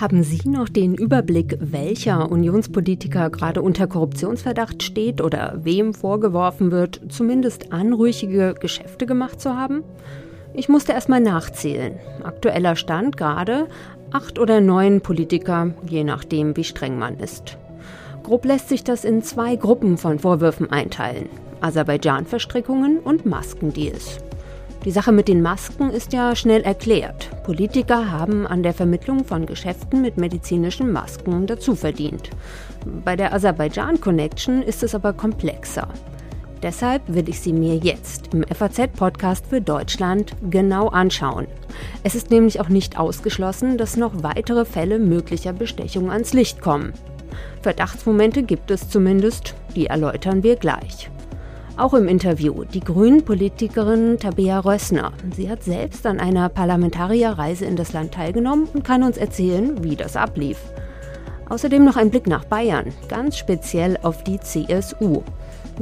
Haben Sie noch den Überblick, welcher Unionspolitiker gerade unter Korruptionsverdacht steht oder wem vorgeworfen wird, zumindest anrüchige Geschäfte gemacht zu haben? Ich musste erst mal nachzählen. Aktueller Stand gerade acht oder neun Politiker, je nachdem, wie streng man ist. Grob lässt sich das in zwei Gruppen von Vorwürfen einteilen: Aserbaidschan-Verstrickungen und Maskendeals. Die Sache mit den Masken ist ja schnell erklärt. Politiker haben an der Vermittlung von Geschäften mit medizinischen Masken dazu verdient. Bei der Aserbaidschan Connection ist es aber komplexer. Deshalb will ich sie mir jetzt im FAZ-Podcast für Deutschland genau anschauen. Es ist nämlich auch nicht ausgeschlossen, dass noch weitere Fälle möglicher Bestechung ans Licht kommen. Verdachtsmomente gibt es zumindest, die erläutern wir gleich. Auch im Interview die Grünen-Politikerin Tabea Rössner. Sie hat selbst an einer Parlamentarierreise in das Land teilgenommen und kann uns erzählen, wie das ablief. Außerdem noch ein Blick nach Bayern, ganz speziell auf die CSU.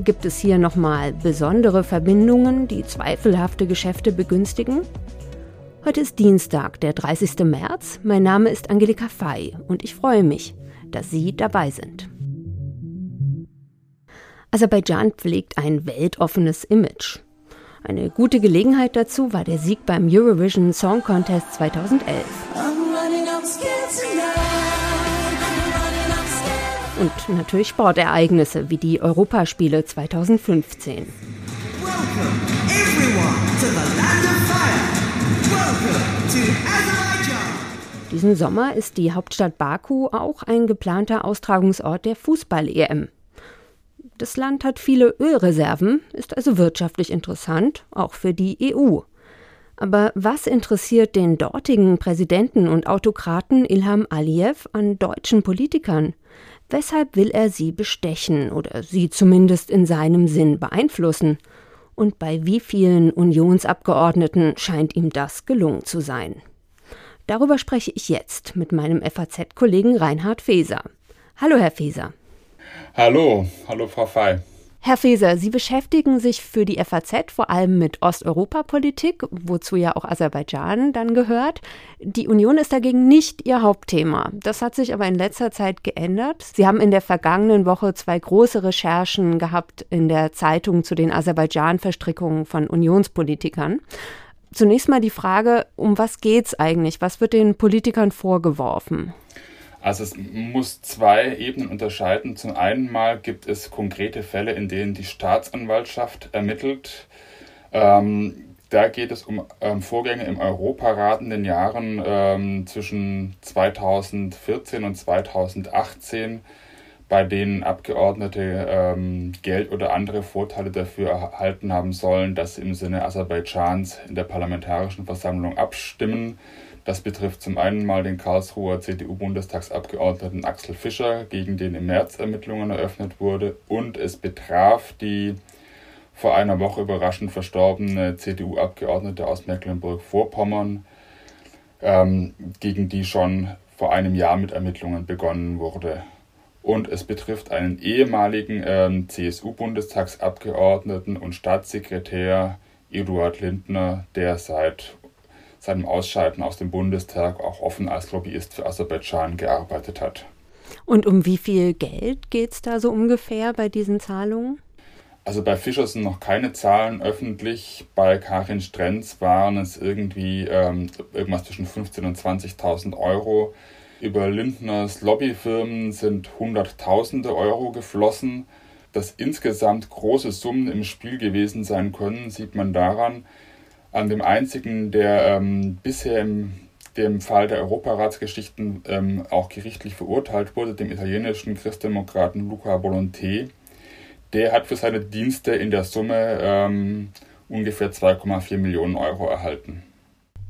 Gibt es hier nochmal besondere Verbindungen, die zweifelhafte Geschäfte begünstigen? Heute ist Dienstag, der 30. März. Mein Name ist Angelika Fey und ich freue mich, dass Sie dabei sind. Aserbaidschan pflegt ein weltoffenes Image. Eine gute Gelegenheit dazu war der Sieg beim Eurovision Song Contest 2011. Und natürlich Sportereignisse wie die Europaspiele 2015. Diesen Sommer ist die Hauptstadt Baku auch ein geplanter Austragungsort der Fußball-EM. Das Land hat viele Ölreserven, ist also wirtschaftlich interessant, auch für die EU. Aber was interessiert den dortigen Präsidenten und Autokraten Ilham Aliyev an deutschen Politikern? Weshalb will er sie bestechen oder sie zumindest in seinem Sinn beeinflussen? Und bei wie vielen Unionsabgeordneten scheint ihm das gelungen zu sein? Darüber spreche ich jetzt mit meinem FAZ-Kollegen Reinhard Feser. Hallo, Herr Feser. Hallo, hallo Frau Fey. Herr Feser, Sie beschäftigen sich für die FAZ vor allem mit Osteuropapolitik, wozu ja auch Aserbaidschan dann gehört. Die Union ist dagegen nicht Ihr Hauptthema. Das hat sich aber in letzter Zeit geändert. Sie haben in der vergangenen Woche zwei große Recherchen gehabt in der Zeitung zu den Aserbaidschan-Verstrickungen von Unionspolitikern. Zunächst mal die Frage, um was geht es eigentlich? Was wird den Politikern vorgeworfen? Also es muss zwei Ebenen unterscheiden. Zum einen mal gibt es konkrete Fälle, in denen die Staatsanwaltschaft ermittelt. Ähm, da geht es um ähm, Vorgänge im Europarat in den Jahren ähm, zwischen 2014 und 2018, bei denen Abgeordnete ähm, Geld oder andere Vorteile dafür erhalten haben sollen, dass sie im Sinne Aserbaidschans in der Parlamentarischen Versammlung abstimmen. Das betrifft zum einen mal den Karlsruher CDU-Bundestagsabgeordneten Axel Fischer, gegen den im März Ermittlungen eröffnet wurde, und es betraf die vor einer Woche überraschend verstorbene CDU-Abgeordnete aus Mecklenburg-Vorpommern, ähm, gegen die schon vor einem Jahr mit Ermittlungen begonnen wurde. Und es betrifft einen ehemaligen ähm, CSU-Bundestagsabgeordneten und Staatssekretär Eduard Lindner, der seit seinem Ausscheiden aus dem Bundestag auch offen als Lobbyist für Aserbaidschan gearbeitet hat. Und um wie viel Geld geht es da so ungefähr bei diesen Zahlungen? Also bei Fischer sind noch keine Zahlen öffentlich. Bei Karin Strenz waren es irgendwie ähm, irgendwas zwischen 15.000 und 20.000 Euro. Über Lindners Lobbyfirmen sind Hunderttausende Euro geflossen. Dass insgesamt große Summen im Spiel gewesen sein können, sieht man daran, an dem einzigen, der ähm, bisher im dem Fall der Europaratsgeschichten ähm, auch gerichtlich verurteilt wurde, dem italienischen Christdemokraten Luca Volonté. Der hat für seine Dienste in der Summe ähm, ungefähr 2,4 Millionen Euro erhalten.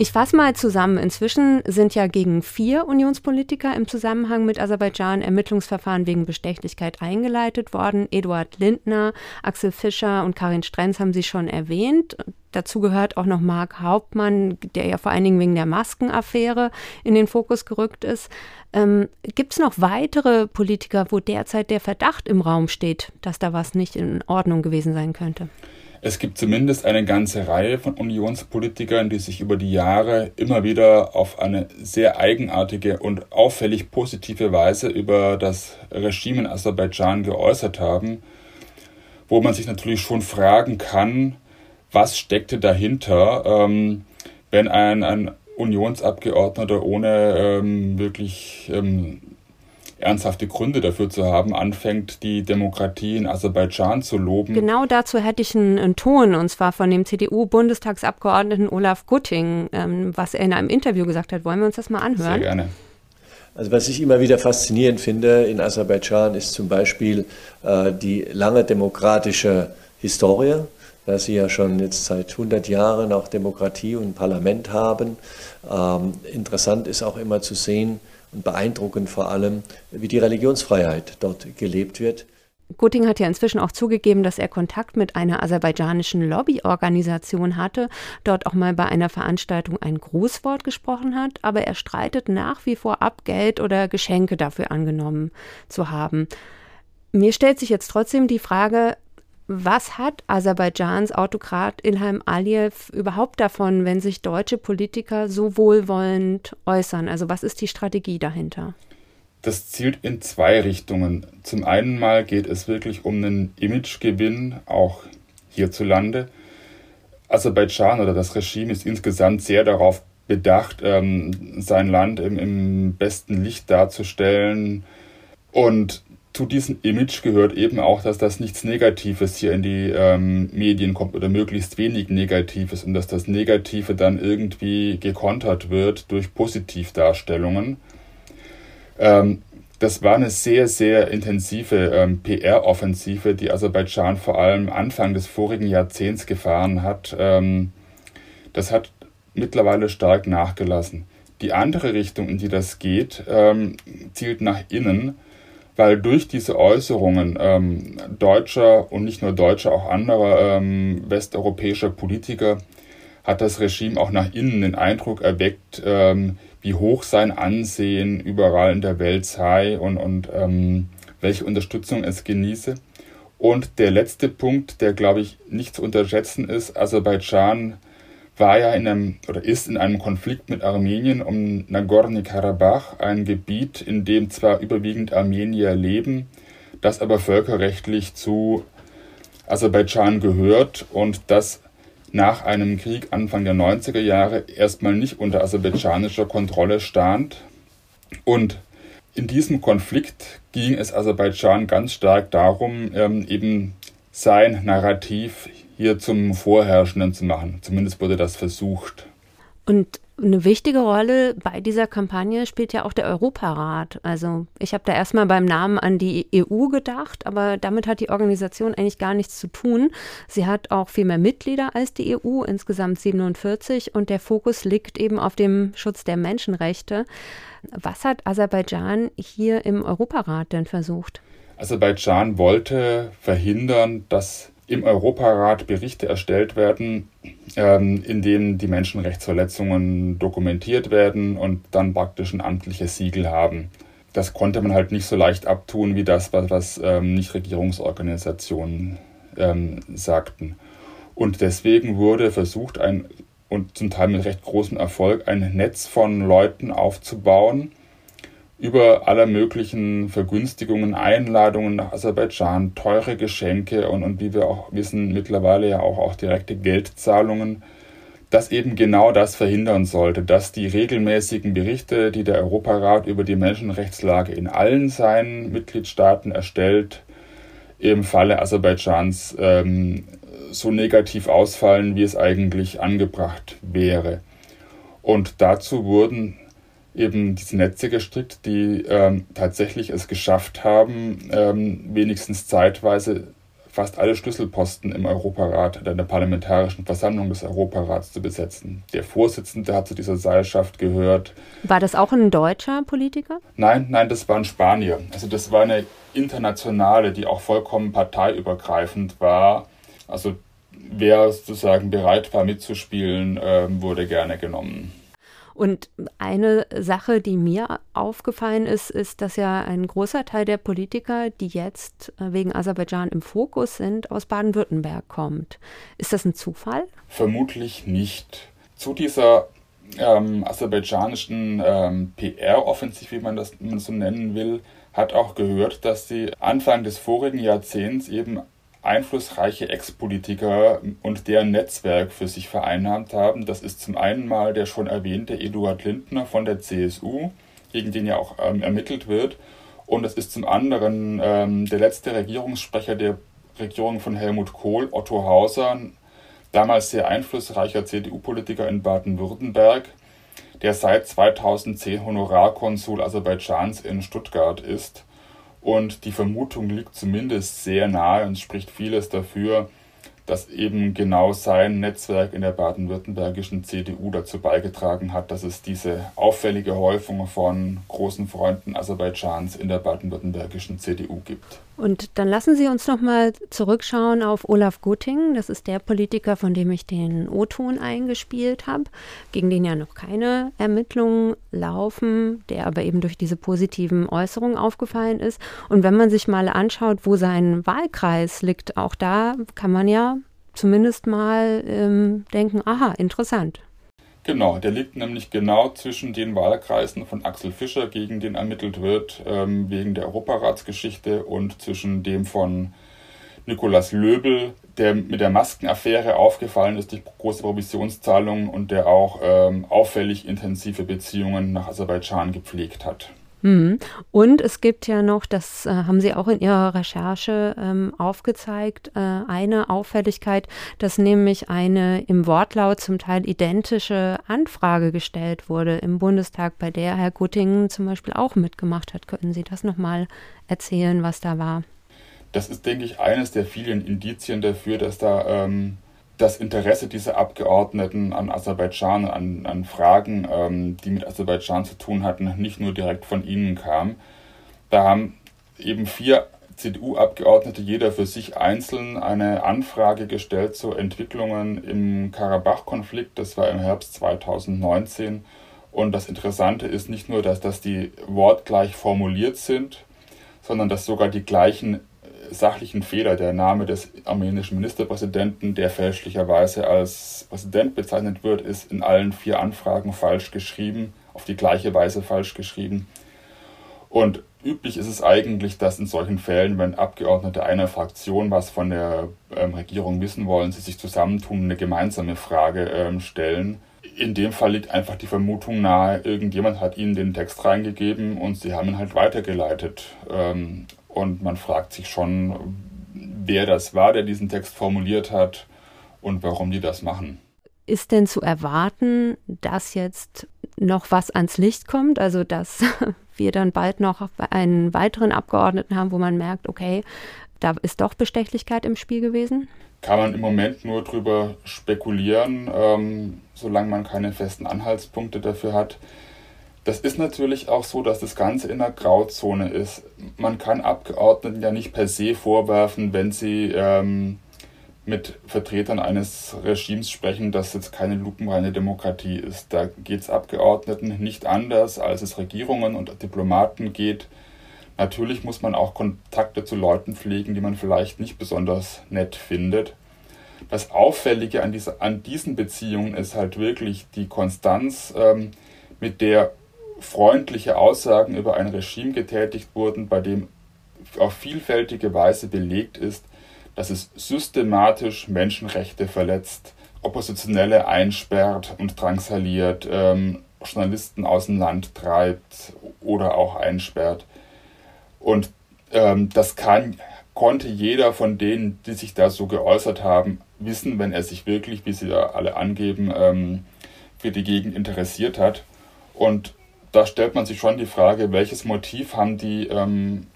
Ich fasse mal zusammen. Inzwischen sind ja gegen vier Unionspolitiker im Zusammenhang mit Aserbaidschan Ermittlungsverfahren wegen Bestechlichkeit eingeleitet worden. Eduard Lindner, Axel Fischer und Karin Strenz haben Sie schon erwähnt. Dazu gehört auch noch Marc Hauptmann, der ja vor allen Dingen wegen der Maskenaffäre in den Fokus gerückt ist. Ähm, Gibt es noch weitere Politiker, wo derzeit der Verdacht im Raum steht, dass da was nicht in Ordnung gewesen sein könnte? Es gibt zumindest eine ganze Reihe von Unionspolitikern, die sich über die Jahre immer wieder auf eine sehr eigenartige und auffällig positive Weise über das Regime in Aserbaidschan geäußert haben, wo man sich natürlich schon fragen kann, was steckte dahinter, ähm, wenn ein, ein Unionsabgeordneter ohne ähm, wirklich ähm, ernsthafte Gründe dafür zu haben, anfängt, die Demokratie in Aserbaidschan zu loben. Genau dazu hätte ich einen, einen Ton, und zwar von dem CDU-Bundestagsabgeordneten Olaf Gutting, ähm, was er in einem Interview gesagt hat. Wollen wir uns das mal anhören? Sehr gerne. Also was ich immer wieder faszinierend finde in Aserbaidschan ist zum Beispiel äh, die lange demokratische Historie, dass sie ja schon jetzt seit 100 Jahren auch Demokratie und Parlament haben. Ähm, interessant ist auch immer zu sehen, und beeindruckend vor allem, wie die Religionsfreiheit dort gelebt wird. Gutting hat ja inzwischen auch zugegeben, dass er Kontakt mit einer aserbaidschanischen Lobbyorganisation hatte, dort auch mal bei einer Veranstaltung ein Grußwort gesprochen hat, aber er streitet nach wie vor ab, Geld oder Geschenke dafür angenommen zu haben. Mir stellt sich jetzt trotzdem die Frage, was hat Aserbaidschans Autokrat Ilham Aliyev überhaupt davon, wenn sich deutsche Politiker so wohlwollend äußern? Also was ist die Strategie dahinter? Das zielt in zwei Richtungen. Zum einen mal geht es wirklich um einen Imagegewinn, auch hierzulande. Aserbaidschan oder das Regime ist insgesamt sehr darauf bedacht, ähm, sein Land im, im besten Licht darzustellen. Und zu diesem Image gehört eben auch, dass das nichts Negatives hier in die ähm, Medien kommt oder möglichst wenig Negatives und dass das Negative dann irgendwie gekontert wird durch Positivdarstellungen. Ähm, das war eine sehr, sehr intensive ähm, PR-Offensive, die Aserbaidschan vor allem Anfang des vorigen Jahrzehnts gefahren hat. Ähm, das hat mittlerweile stark nachgelassen. Die andere Richtung, in die das geht, ähm, zielt nach innen weil durch diese Äußerungen ähm, deutscher und nicht nur deutscher, auch anderer ähm, westeuropäischer Politiker hat das Regime auch nach innen den Eindruck erweckt, ähm, wie hoch sein Ansehen überall in der Welt sei und, und ähm, welche Unterstützung es genieße. Und der letzte Punkt, der glaube ich nicht zu unterschätzen ist, Aserbaidschan war ja in einem oder ist in einem Konflikt mit Armenien um Nagorny-Karabach, ein Gebiet, in dem zwar überwiegend Armenier leben, das aber völkerrechtlich zu Aserbaidschan gehört und das nach einem Krieg Anfang der 90er Jahre erstmal nicht unter aserbaidschanischer Kontrolle stand. Und in diesem Konflikt ging es Aserbaidschan ganz stark darum, ähm, eben sein Narrativ hier zum Vorherrschenden zu machen. Zumindest wurde das versucht. Und eine wichtige Rolle bei dieser Kampagne spielt ja auch der Europarat. Also ich habe da erstmal beim Namen an die EU gedacht, aber damit hat die Organisation eigentlich gar nichts zu tun. Sie hat auch viel mehr Mitglieder als die EU, insgesamt 47, und der Fokus liegt eben auf dem Schutz der Menschenrechte. Was hat Aserbaidschan hier im Europarat denn versucht? Aserbaidschan wollte verhindern, dass im Europarat Berichte erstellt werden, ähm, in denen die Menschenrechtsverletzungen dokumentiert werden und dann praktisch ein amtliches Siegel haben. Das konnte man halt nicht so leicht abtun wie das, was, was ähm, Nichtregierungsorganisationen ähm, sagten. Und deswegen wurde versucht, ein und zum Teil mit recht großem Erfolg ein Netz von Leuten aufzubauen, über alle möglichen Vergünstigungen, Einladungen nach Aserbaidschan, teure Geschenke und, und wie wir auch wissen, mittlerweile ja auch, auch direkte Geldzahlungen, das eben genau das verhindern sollte, dass die regelmäßigen Berichte, die der Europarat über die Menschenrechtslage in allen seinen Mitgliedstaaten erstellt, im Falle Aserbaidschans ähm, so negativ ausfallen, wie es eigentlich angebracht wäre. Und dazu wurden eben diese Netze gestrickt, die ähm, tatsächlich es geschafft haben, ähm, wenigstens zeitweise fast alle Schlüsselposten im Europarat, in der Parlamentarischen Versammlung des Europarats zu besetzen. Der Vorsitzende hat zu dieser Seilschaft gehört. War das auch ein deutscher Politiker? Nein, nein, das war ein Spanier. Also das war eine internationale, die auch vollkommen parteiübergreifend war. Also wer sozusagen bereit war mitzuspielen, äh, wurde gerne genommen. Und eine Sache, die mir aufgefallen ist, ist, dass ja ein großer Teil der Politiker, die jetzt äh, wegen Aserbaidschan im Fokus sind, aus Baden-Württemberg kommt. Ist das ein Zufall? Vermutlich nicht. Zu dieser ähm, aserbaidschanischen ähm, PR-Offensiv, wie man das so nennen will, hat auch gehört, dass sie Anfang des vorigen Jahrzehnts eben einflussreiche Ex-Politiker und deren Netzwerk für sich vereinnahmt haben. Das ist zum einen mal der schon erwähnte Eduard Lindner von der CSU, gegen den ja auch ähm, ermittelt wird. Und es ist zum anderen ähm, der letzte Regierungssprecher der Regierung von Helmut Kohl, Otto Hauser, damals sehr einflussreicher CDU-Politiker in Baden-Württemberg, der seit 2010 Honorarkonsul Aserbaidschans in Stuttgart ist. Und die Vermutung liegt zumindest sehr nahe und spricht vieles dafür, dass eben genau sein Netzwerk in der baden-württembergischen CDU dazu beigetragen hat, dass es diese auffällige Häufung von großen Freunden Aserbaidschans in der baden-württembergischen CDU gibt. Und dann lassen Sie uns noch mal zurückschauen auf Olaf Gutting. Das ist der Politiker, von dem ich den O-Ton eingespielt habe, gegen den ja noch keine Ermittlungen laufen, der aber eben durch diese positiven Äußerungen aufgefallen ist. Und wenn man sich mal anschaut, wo sein Wahlkreis liegt, auch da kann man ja zumindest mal ähm, denken, aha, interessant. Genau, der liegt nämlich genau zwischen den Wahlkreisen von Axel Fischer, gegen den ermittelt wird, ähm, wegen der Europaratsgeschichte, und zwischen dem von Nikolaus Löbel, der mit der Maskenaffäre aufgefallen ist durch große Provisionszahlungen und der auch ähm, auffällig intensive Beziehungen nach Aserbaidschan gepflegt hat. Mhm. Und es gibt ja noch, das äh, haben Sie auch in Ihrer Recherche ähm, aufgezeigt, äh, eine Auffälligkeit, dass nämlich eine im Wortlaut zum Teil identische Anfrage gestellt wurde im Bundestag, bei der Herr Guttingen zum Beispiel auch mitgemacht hat. Können Sie das nochmal erzählen, was da war? Das ist, denke ich, eines der vielen Indizien dafür, dass da ähm, das Interesse dieser Abgeordneten an Aserbaidschan, an, an Fragen, ähm, die mit Aserbaidschan zu tun hatten, nicht nur direkt von ihnen kam. Da haben eben vier CDU-Abgeordnete, jeder für sich einzeln, eine Anfrage gestellt zu Entwicklungen im Karabach-Konflikt. Das war im Herbst 2019. Und das Interessante ist nicht nur, dass das die wortgleich formuliert sind, sondern dass sogar die gleichen sachlichen Fehler. Der Name des armenischen Ministerpräsidenten, der fälschlicherweise als Präsident bezeichnet wird, ist in allen vier Anfragen falsch geschrieben, auf die gleiche Weise falsch geschrieben. Und üblich ist es eigentlich, dass in solchen Fällen, wenn Abgeordnete einer Fraktion was von der ähm, Regierung wissen wollen, sie sich zusammentun, und eine gemeinsame Frage ähm, stellen. In dem Fall liegt einfach die Vermutung nahe, irgendjemand hat ihnen den Text reingegeben und sie haben ihn halt weitergeleitet. Ähm, und man fragt sich schon, wer das war, der diesen Text formuliert hat und warum die das machen. Ist denn zu erwarten, dass jetzt noch was ans Licht kommt? Also, dass wir dann bald noch einen weiteren Abgeordneten haben, wo man merkt, okay, da ist doch Bestechlichkeit im Spiel gewesen? Kann man im Moment nur drüber spekulieren, ähm, solange man keine festen Anhaltspunkte dafür hat. Das ist natürlich auch so, dass das Ganze in einer Grauzone ist. Man kann Abgeordneten ja nicht per se vorwerfen, wenn sie ähm, mit Vertretern eines Regimes sprechen, dass jetzt keine lupenreine Demokratie ist. Da geht es Abgeordneten nicht anders, als es Regierungen und Diplomaten geht. Natürlich muss man auch Kontakte zu Leuten pflegen, die man vielleicht nicht besonders nett findet. Das Auffällige an, dieser, an diesen Beziehungen ist halt wirklich die Konstanz, ähm, mit der freundliche Aussagen über ein Regime getätigt wurden, bei dem auf vielfältige Weise belegt ist, dass es systematisch Menschenrechte verletzt, Oppositionelle einsperrt und drangsaliert, ähm, Journalisten aus dem Land treibt oder auch einsperrt. Und ähm, das kann, konnte jeder von denen, die sich da so geäußert haben, wissen, wenn er sich wirklich, wie sie da alle angeben, ähm, für die Gegend interessiert hat. Und da stellt man sich schon die Frage, welches Motiv haben die ähm,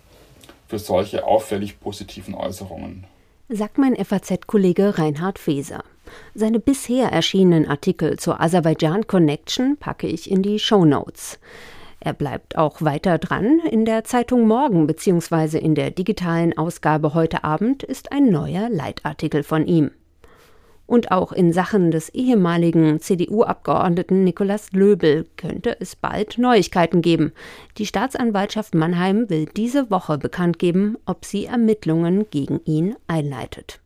für solche auffällig positiven Äußerungen? Sagt mein FAZ-Kollege Reinhard Feser. Seine bisher erschienenen Artikel zur Aserbaidschan Connection packe ich in die Show Notes. Er bleibt auch weiter dran. In der Zeitung Morgen bzw. in der digitalen Ausgabe heute Abend ist ein neuer Leitartikel von ihm. Und auch in Sachen des ehemaligen CDU-Abgeordneten Nikolaus Löbel könnte es bald Neuigkeiten geben. Die Staatsanwaltschaft Mannheim will diese Woche bekannt geben, ob sie Ermittlungen gegen ihn einleitet.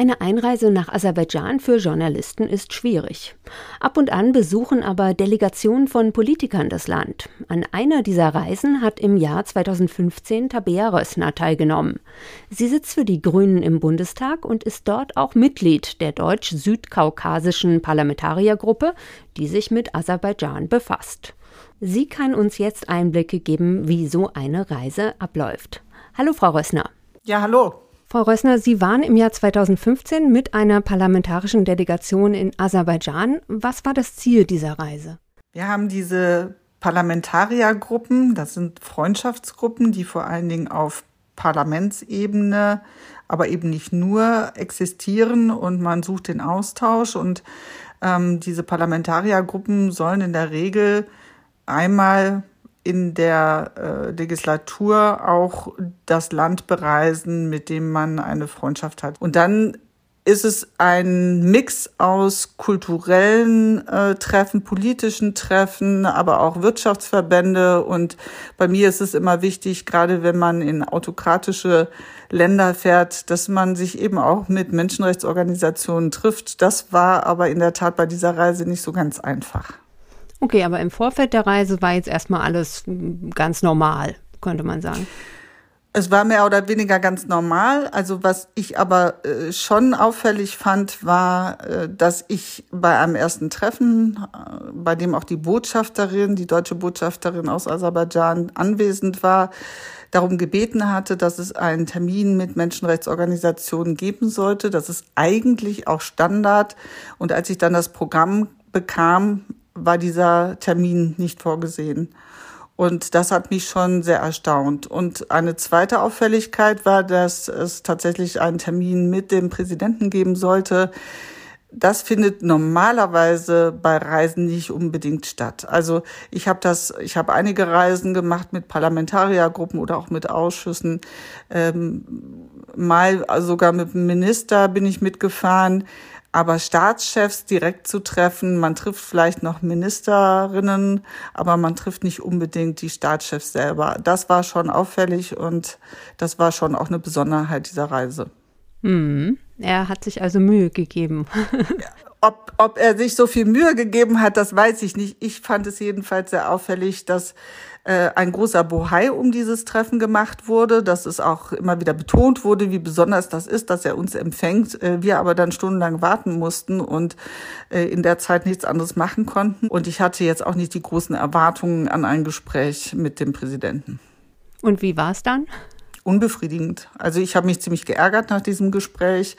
Eine Einreise nach Aserbaidschan für Journalisten ist schwierig. Ab und an besuchen aber Delegationen von Politikern das Land. An einer dieser Reisen hat im Jahr 2015 Tabea Rössner teilgenommen. Sie sitzt für die Grünen im Bundestag und ist dort auch Mitglied der deutsch-südkaukasischen Parlamentariergruppe, die sich mit Aserbaidschan befasst. Sie kann uns jetzt Einblicke geben, wie so eine Reise abläuft. Hallo, Frau Rössner. Ja, hallo. Frau Rössner, Sie waren im Jahr 2015 mit einer parlamentarischen Delegation in Aserbaidschan. Was war das Ziel dieser Reise? Wir haben diese Parlamentariergruppen, das sind Freundschaftsgruppen, die vor allen Dingen auf Parlamentsebene, aber eben nicht nur existieren und man sucht den Austausch. Und ähm, diese Parlamentariergruppen sollen in der Regel einmal in der äh, Legislatur auch das Land bereisen, mit dem man eine Freundschaft hat. Und dann ist es ein Mix aus kulturellen äh, Treffen, politischen Treffen, aber auch Wirtschaftsverbände. Und bei mir ist es immer wichtig, gerade wenn man in autokratische Länder fährt, dass man sich eben auch mit Menschenrechtsorganisationen trifft. Das war aber in der Tat bei dieser Reise nicht so ganz einfach. Okay, aber im Vorfeld der Reise war jetzt erstmal alles ganz normal, könnte man sagen. Es war mehr oder weniger ganz normal. Also was ich aber äh, schon auffällig fand, war, äh, dass ich bei einem ersten Treffen, äh, bei dem auch die Botschafterin, die deutsche Botschafterin aus Aserbaidschan anwesend war, darum gebeten hatte, dass es einen Termin mit Menschenrechtsorganisationen geben sollte. Das ist eigentlich auch Standard. Und als ich dann das Programm bekam, war dieser Termin nicht vorgesehen. Und das hat mich schon sehr erstaunt. Und eine zweite Auffälligkeit war, dass es tatsächlich einen Termin mit dem Präsidenten geben sollte. Das findet normalerweise bei Reisen nicht unbedingt statt. Also ich habe das, ich habe einige Reisen gemacht mit Parlamentariergruppen oder auch mit Ausschüssen. Ähm, mal sogar mit dem Minister bin ich mitgefahren. Aber Staatschefs direkt zu treffen, man trifft vielleicht noch Ministerinnen, aber man trifft nicht unbedingt die Staatschefs selber. Das war schon auffällig und das war schon auch eine Besonderheit dieser Reise. Mhm. Er hat sich also Mühe gegeben. ob, ob er sich so viel Mühe gegeben hat, das weiß ich nicht. Ich fand es jedenfalls sehr auffällig, dass ein großer Bohai um dieses Treffen gemacht wurde, dass es auch immer wieder betont wurde, wie besonders das ist, dass er uns empfängt. Äh, wir aber dann stundenlang warten mussten und äh, in der Zeit nichts anderes machen konnten. Und ich hatte jetzt auch nicht die großen Erwartungen an ein Gespräch mit dem Präsidenten. Und wie war es dann? Unbefriedigend. Also ich habe mich ziemlich geärgert nach diesem Gespräch.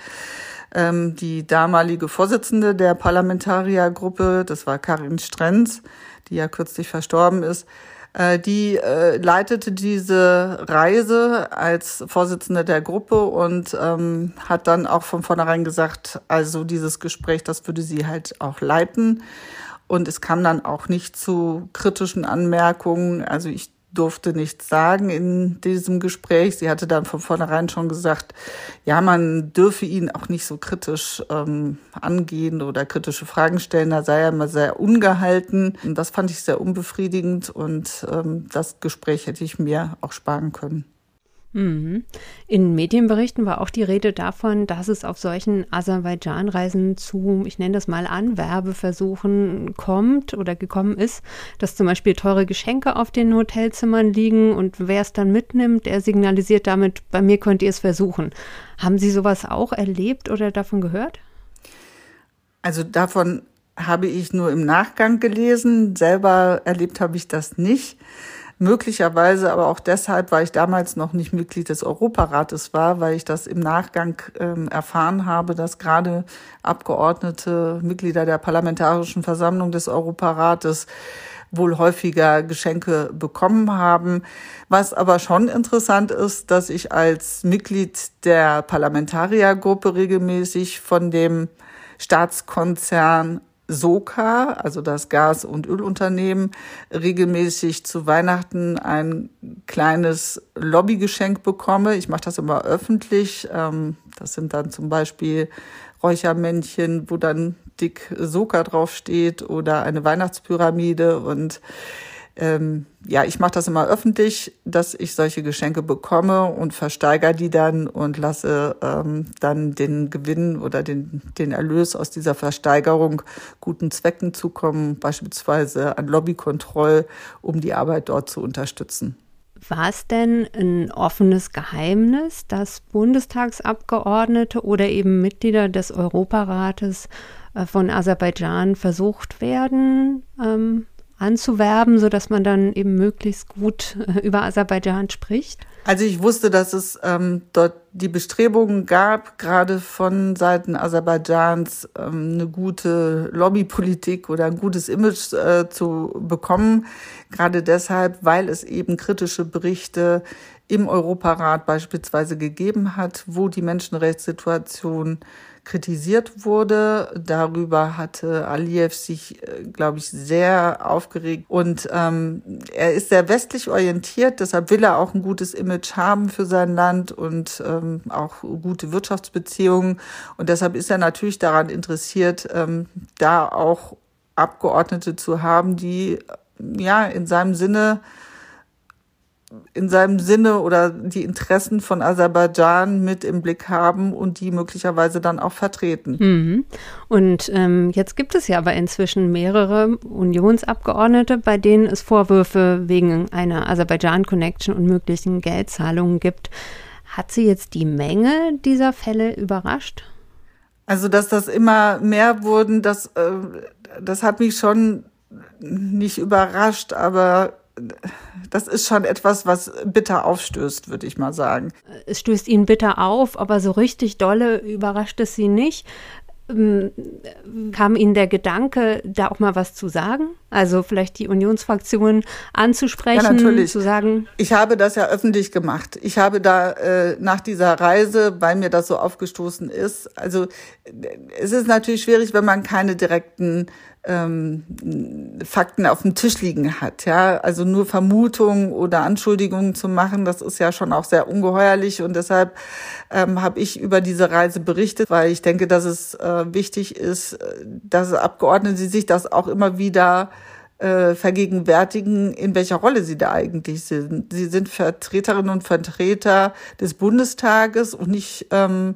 Ähm, die damalige Vorsitzende der Parlamentariergruppe, das war Karin Strenz, die ja kürzlich verstorben ist, äh, die äh, leitete diese Reise als Vorsitzende der Gruppe und ähm, hat dann auch von vornherein gesagt, also dieses Gespräch, das würde sie halt auch leiten. Und es kam dann auch nicht zu kritischen Anmerkungen. Also ich durfte nichts sagen in diesem Gespräch. Sie hatte dann von vornherein schon gesagt, ja, man dürfe ihn auch nicht so kritisch ähm, angehen oder kritische Fragen stellen. Da sei er immer sehr ungehalten. Und das fand ich sehr unbefriedigend und ähm, das Gespräch hätte ich mir auch sparen können. Mhm. In Medienberichten war auch die Rede davon, dass es auf solchen Aserbaidschan-Reisen zu, ich nenne das mal Anwerbeversuchen kommt oder gekommen ist, dass zum Beispiel teure Geschenke auf den Hotelzimmern liegen und wer es dann mitnimmt, der signalisiert damit, bei mir könnt ihr es versuchen. Haben Sie sowas auch erlebt oder davon gehört? Also davon habe ich nur im Nachgang gelesen. Selber erlebt habe ich das nicht. Möglicherweise aber auch deshalb, weil ich damals noch nicht Mitglied des Europarates war, weil ich das im Nachgang ähm, erfahren habe, dass gerade Abgeordnete, Mitglieder der Parlamentarischen Versammlung des Europarates wohl häufiger Geschenke bekommen haben. Was aber schon interessant ist, dass ich als Mitglied der Parlamentariergruppe regelmäßig von dem Staatskonzern Soka, also das Gas- und Ölunternehmen, regelmäßig zu Weihnachten ein kleines Lobbygeschenk bekomme. Ich mache das immer öffentlich. Ähm, das sind dann zum Beispiel Räuchermännchen, wo dann dick Soka draufsteht oder eine Weihnachtspyramide und ähm, ja, ich mache das immer öffentlich, dass ich solche Geschenke bekomme und versteigere die dann und lasse ähm, dann den Gewinn oder den, den Erlös aus dieser Versteigerung guten Zwecken zukommen, beispielsweise an Lobbykontroll, um die Arbeit dort zu unterstützen. War es denn ein offenes Geheimnis, dass Bundestagsabgeordnete oder eben Mitglieder des Europarates äh, von Aserbaidschan versucht werden, ähm, anzuwerben, sodass man dann eben möglichst gut äh, über Aserbaidschan spricht? Also ich wusste, dass es ähm, dort die Bestrebungen gab, gerade von Seiten Aserbaidschans ähm, eine gute Lobbypolitik oder ein gutes Image äh, zu bekommen. Gerade deshalb, weil es eben kritische Berichte im Europarat beispielsweise gegeben hat, wo die Menschenrechtssituation kritisiert wurde. Darüber hatte Aliyev sich, äh, glaube ich, sehr aufgeregt. Und ähm, er ist sehr westlich orientiert, deshalb will er auch ein gutes Image haben für sein Land und ähm, auch gute Wirtschaftsbeziehungen. Und deshalb ist er natürlich daran interessiert, ähm, da auch Abgeordnete zu haben, die ja in seinem Sinne in seinem Sinne oder die Interessen von Aserbaidschan mit im Blick haben und die möglicherweise dann auch vertreten. Mhm. Und ähm, jetzt gibt es ja aber inzwischen mehrere Unionsabgeordnete, bei denen es Vorwürfe wegen einer Aserbaidschan-Connection und möglichen Geldzahlungen gibt. Hat Sie jetzt die Menge dieser Fälle überrascht? Also, dass das immer mehr wurden, das, äh, das hat mich schon nicht überrascht, aber das ist schon etwas, was bitter aufstößt, würde ich mal sagen. Es stößt Ihnen bitter auf, aber so richtig dolle überrascht es Sie nicht. Ähm, kam Ihnen der Gedanke, da auch mal was zu sagen? Also vielleicht die Unionsfraktion anzusprechen, ja, natürlich. zu sagen. Ich habe das ja öffentlich gemacht. Ich habe da äh, nach dieser Reise, weil mir das so aufgestoßen ist, also es ist natürlich schwierig, wenn man keine direkten ähm, Fakten auf dem Tisch liegen hat. Ja, also nur Vermutungen oder Anschuldigungen zu machen, das ist ja schon auch sehr ungeheuerlich und deshalb ähm, habe ich über diese Reise berichtet, weil ich denke, dass es äh, wichtig ist, dass Abgeordnete sich das auch immer wieder äh, vergegenwärtigen, in welcher Rolle sie da eigentlich sind. Sie sind Vertreterinnen und Vertreter des Bundestages und nicht ähm,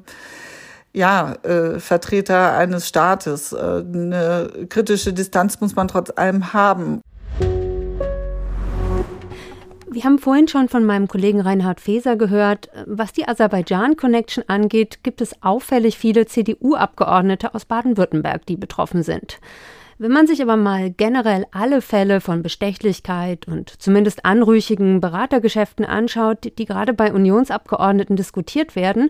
ja, äh, Vertreter eines Staates. Äh, eine kritische Distanz muss man trotz allem haben. Wir haben vorhin schon von meinem Kollegen Reinhard Feser gehört, was die Aserbaidschan-Connection angeht, gibt es auffällig viele CDU-Abgeordnete aus Baden-Württemberg, die betroffen sind. Wenn man sich aber mal generell alle Fälle von Bestechlichkeit und zumindest anrüchigen Beratergeschäften anschaut, die, die gerade bei Unionsabgeordneten diskutiert werden,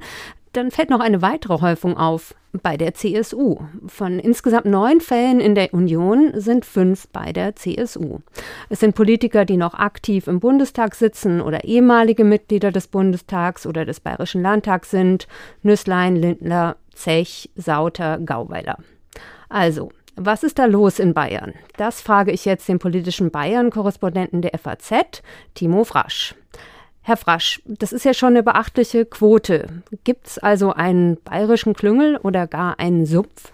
dann fällt noch eine weitere Häufung auf bei der CSU. Von insgesamt neun Fällen in der Union sind fünf bei der CSU. Es sind Politiker, die noch aktiv im Bundestag sitzen oder ehemalige Mitglieder des Bundestags oder des Bayerischen Landtags sind. Nüsslein, Lindler, Zech, Sauter, Gauweiler. Also, was ist da los in Bayern? Das frage ich jetzt den politischen Bayern-Korrespondenten der FAZ, Timo Frasch. Herr Frasch, das ist ja schon eine beachtliche Quote. Gibt es also einen bayerischen Klüngel oder gar einen Sumpf?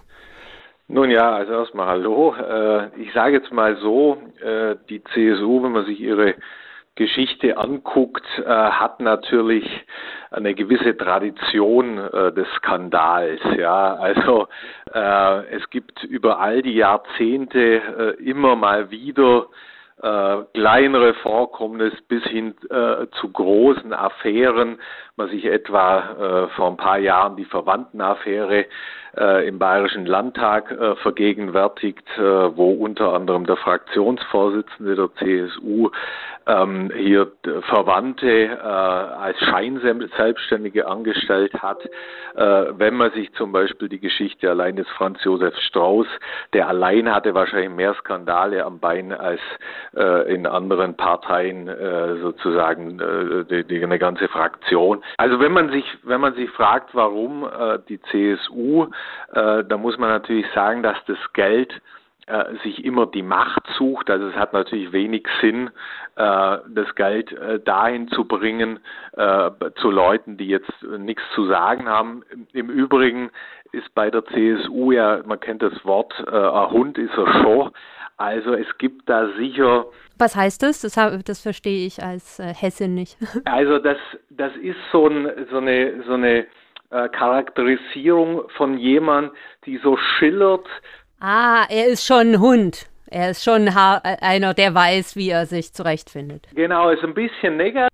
Nun ja, also erstmal hallo. Äh, ich sage jetzt mal so, äh, die CSU, wenn man sich ihre Geschichte anguckt, äh, hat natürlich eine gewisse Tradition des Skandals. Ja, also es gibt über all die Jahrzehnte immer mal wieder äh, kleinere Vorkommnisse bis hin äh, zu großen Affären. Man sich etwa äh, vor ein paar Jahren die Verwandtenaffäre äh, im Bayerischen Landtag äh, vergegenwärtigt, äh, wo unter anderem der Fraktionsvorsitzende der CSU ähm, hier Verwandte äh, als Scheinselbstständige angestellt hat. Äh, wenn man sich zum Beispiel die Geschichte allein des Franz Josef Strauß, der allein hatte wahrscheinlich mehr Skandale am Bein als in anderen Parteien sozusagen die, die, eine ganze Fraktion. Also wenn man sich wenn man sich fragt, warum äh, die CSU, äh, da muss man natürlich sagen, dass das Geld äh, sich immer die Macht sucht. Also es hat natürlich wenig Sinn, äh, das Geld äh, dahin zu bringen äh, zu Leuten, die jetzt nichts zu sagen haben. Im Übrigen ist bei der CSU ja, man kennt das Wort, ein Hund ist ein Show. Also es gibt da sicher. Was heißt das? Das, das verstehe ich als äh, Hessin nicht. Also das, das ist so, ein, so eine, so eine äh, Charakterisierung von jemand, die so schillert. Ah, er ist schon ein Hund. Er ist schon einer, der weiß, wie er sich zurechtfindet. Genau, ist ein bisschen negativ,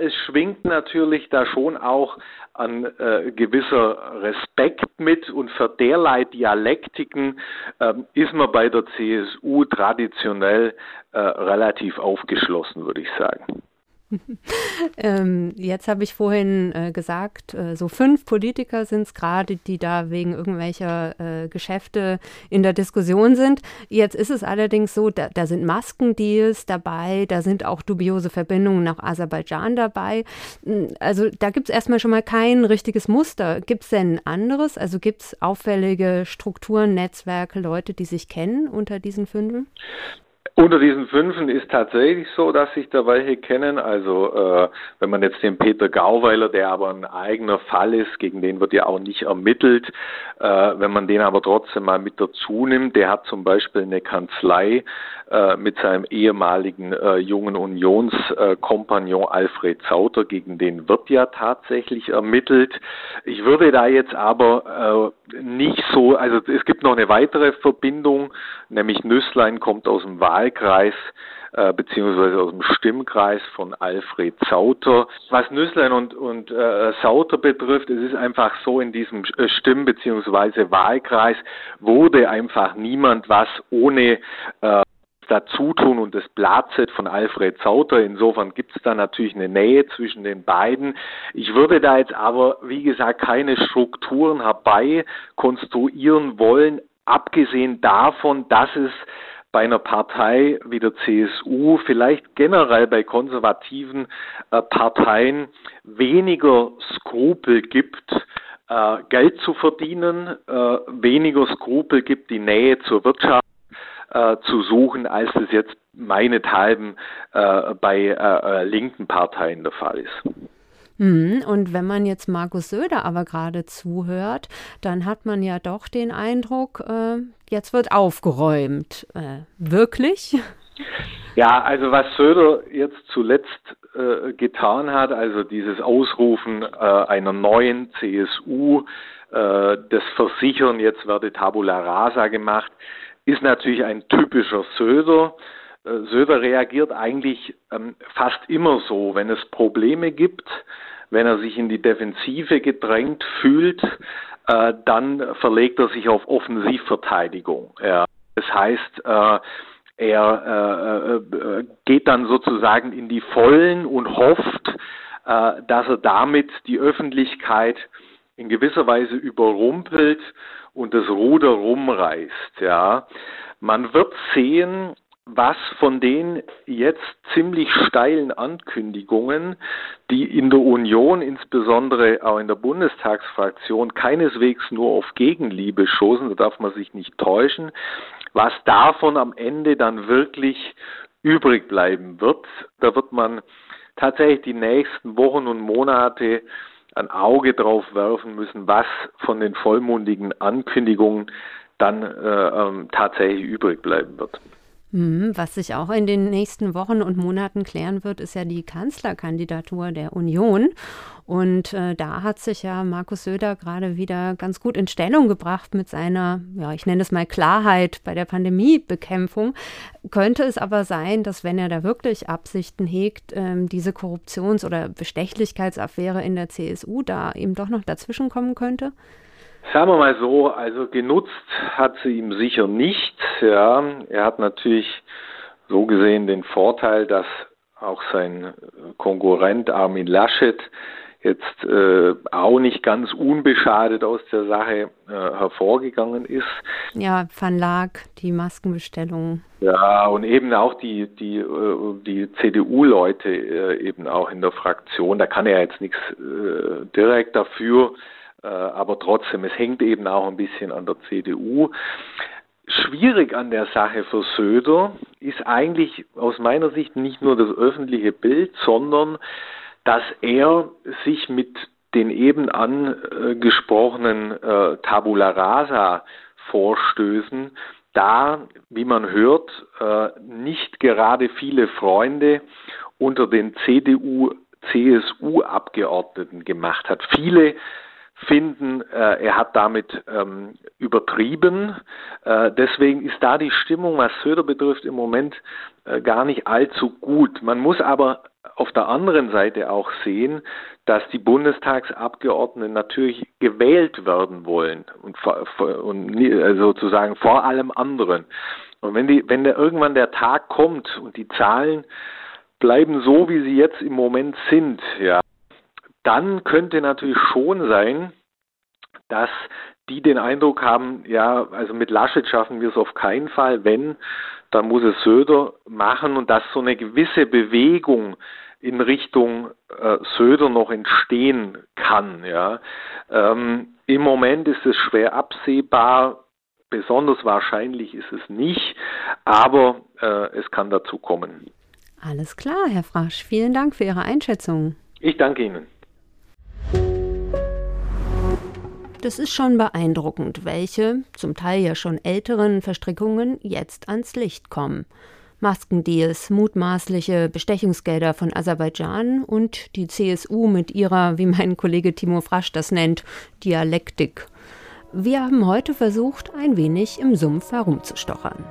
es schwingt natürlich da schon auch an äh, gewisser Respekt mit und für derlei Dialektiken äh, ist man bei der CSU traditionell äh, relativ aufgeschlossen, würde ich sagen. ähm, jetzt habe ich vorhin äh, gesagt, äh, so fünf Politiker sind es gerade, die da wegen irgendwelcher äh, Geschäfte in der Diskussion sind. Jetzt ist es allerdings so, da, da sind Maskendeals dabei, da sind auch dubiose Verbindungen nach Aserbaidschan dabei. Hm, also da gibt es erstmal schon mal kein richtiges Muster. Gibt es denn anderes? Also gibt es auffällige Strukturen, Netzwerke, Leute, die sich kennen unter diesen Fünfen? Unter diesen Fünfen ist tatsächlich so, dass sich da welche kennen. Also äh, wenn man jetzt den Peter Gauweiler, der aber ein eigener Fall ist, gegen den wird ja auch nicht ermittelt, äh, wenn man den aber trotzdem mal mit dazu nimmt, der hat zum Beispiel eine Kanzlei äh, mit seinem ehemaligen äh, jungen Unionskompagnon Alfred Zauter, gegen den wird ja tatsächlich ermittelt. Ich würde da jetzt aber äh, nicht so, also es gibt noch eine weitere Verbindung, nämlich Nüsslein kommt aus dem Wahlkreis äh, beziehungsweise aus dem Stimmkreis von Alfred Sauter. Was Nüsslein und, und äh, Sauter betrifft, es ist einfach so, in diesem äh, Stimm- beziehungsweise Wahlkreis wurde einfach niemand was ohne äh, Dazutun und das Blattset von Alfred Sauter. Insofern gibt es da natürlich eine Nähe zwischen den beiden. Ich würde da jetzt aber, wie gesagt, keine Strukturen herbei konstruieren wollen, abgesehen davon, dass es bei einer Partei wie der CSU, vielleicht generell bei konservativen äh, Parteien weniger Skrupel gibt, äh, Geld zu verdienen, äh, weniger Skrupel gibt, die Nähe zur Wirtschaft äh, zu suchen, als es jetzt meinethalben äh, bei äh, linken Parteien der Fall ist. Mhm, und wenn man jetzt Markus Söder aber gerade zuhört, dann hat man ja doch den Eindruck, äh, jetzt wird aufgeräumt. Äh, wirklich? Ja, also was Söder jetzt zuletzt äh, getan hat, also dieses Ausrufen äh, einer neuen CSU, äh, das Versichern, jetzt werde Tabula Rasa gemacht, ist natürlich ein typischer Söder. Söder reagiert eigentlich ähm, fast immer so, wenn es Probleme gibt, wenn er sich in die Defensive gedrängt fühlt, äh, dann verlegt er sich auf Offensivverteidigung. Ja. Das heißt, äh, er äh, äh, geht dann sozusagen in die Vollen und hofft, äh, dass er damit die Öffentlichkeit in gewisser Weise überrumpelt und das Ruder rumreißt. Ja. Man wird sehen, was von den jetzt ziemlich steilen Ankündigungen, die in der Union, insbesondere auch in der Bundestagsfraktion, keineswegs nur auf Gegenliebe schossen, da darf man sich nicht täuschen, was davon am Ende dann wirklich übrig bleiben wird. Da wird man tatsächlich die nächsten Wochen und Monate ein Auge drauf werfen müssen, was von den vollmundigen Ankündigungen dann äh, ähm, tatsächlich übrig bleiben wird. Mhm, was sich auch in den nächsten Wochen und Monaten klären wird, ist ja die Kanzlerkandidatur der Union. Und äh, da hat sich ja Markus Söder gerade wieder ganz gut in Stellung gebracht mit seiner, ja, ich nenne es mal Klarheit bei der Pandemiebekämpfung. Könnte es aber sein, dass wenn er da wirklich Absichten hegt, ähm, diese Korruptions- oder Bestechlichkeitsaffäre in der CSU da eben doch noch dazwischen kommen könnte? Sagen wir mal so, also genutzt hat sie ihm sicher nicht. Ja, er hat natürlich so gesehen den Vorteil, dass auch sein Konkurrent Armin Laschet jetzt äh, auch nicht ganz unbeschadet aus der Sache äh, hervorgegangen ist. Ja, Van Laak, die Maskenbestellung. Ja, und eben auch die, die, äh, die CDU-Leute äh, eben auch in der Fraktion. Da kann er jetzt nichts äh, direkt dafür. Äh, aber trotzdem, es hängt eben auch ein bisschen an der CDU. schwierig an der Sache für Söder ist eigentlich aus meiner Sicht nicht nur das öffentliche Bild, sondern dass er sich mit den eben angesprochenen äh, Tabula Rasa Vorstößen da, wie man hört, äh, nicht gerade viele Freunde unter den CDU, CSU-Abgeordneten gemacht hat. Viele finden, äh, er hat damit ähm, übertrieben. Äh, deswegen ist da die Stimmung, was Söder betrifft, im Moment äh, gar nicht allzu gut. Man muss aber auf der anderen Seite auch sehen, dass die Bundestagsabgeordneten natürlich gewählt werden wollen und, und äh, sozusagen vor allem anderen. Und wenn die, wenn der irgendwann der Tag kommt und die Zahlen bleiben so, wie sie jetzt im Moment sind, ja, dann könnte natürlich schon sein, dass die den Eindruck haben, ja, also mit Laschet schaffen wir es auf keinen Fall, wenn, dann muss es Söder machen und dass so eine gewisse Bewegung in Richtung äh, Söder noch entstehen kann. Ja. Ähm, Im Moment ist es schwer absehbar, besonders wahrscheinlich ist es nicht, aber äh, es kann dazu kommen. Alles klar, Herr Frasch. Vielen Dank für Ihre Einschätzung. Ich danke Ihnen. Das ist schon beeindruckend, welche, zum Teil ja schon älteren Verstrickungen jetzt ans Licht kommen. Maskendeals, mutmaßliche Bestechungsgelder von Aserbaidschan und die CSU mit ihrer, wie mein Kollege Timo Frasch das nennt, Dialektik. Wir haben heute versucht, ein wenig im Sumpf herumzustochern.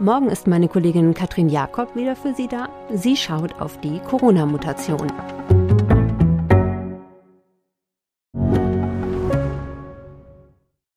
Morgen ist meine Kollegin Katrin Jakob wieder für Sie da. Sie schaut auf die Corona-Mutation.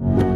you.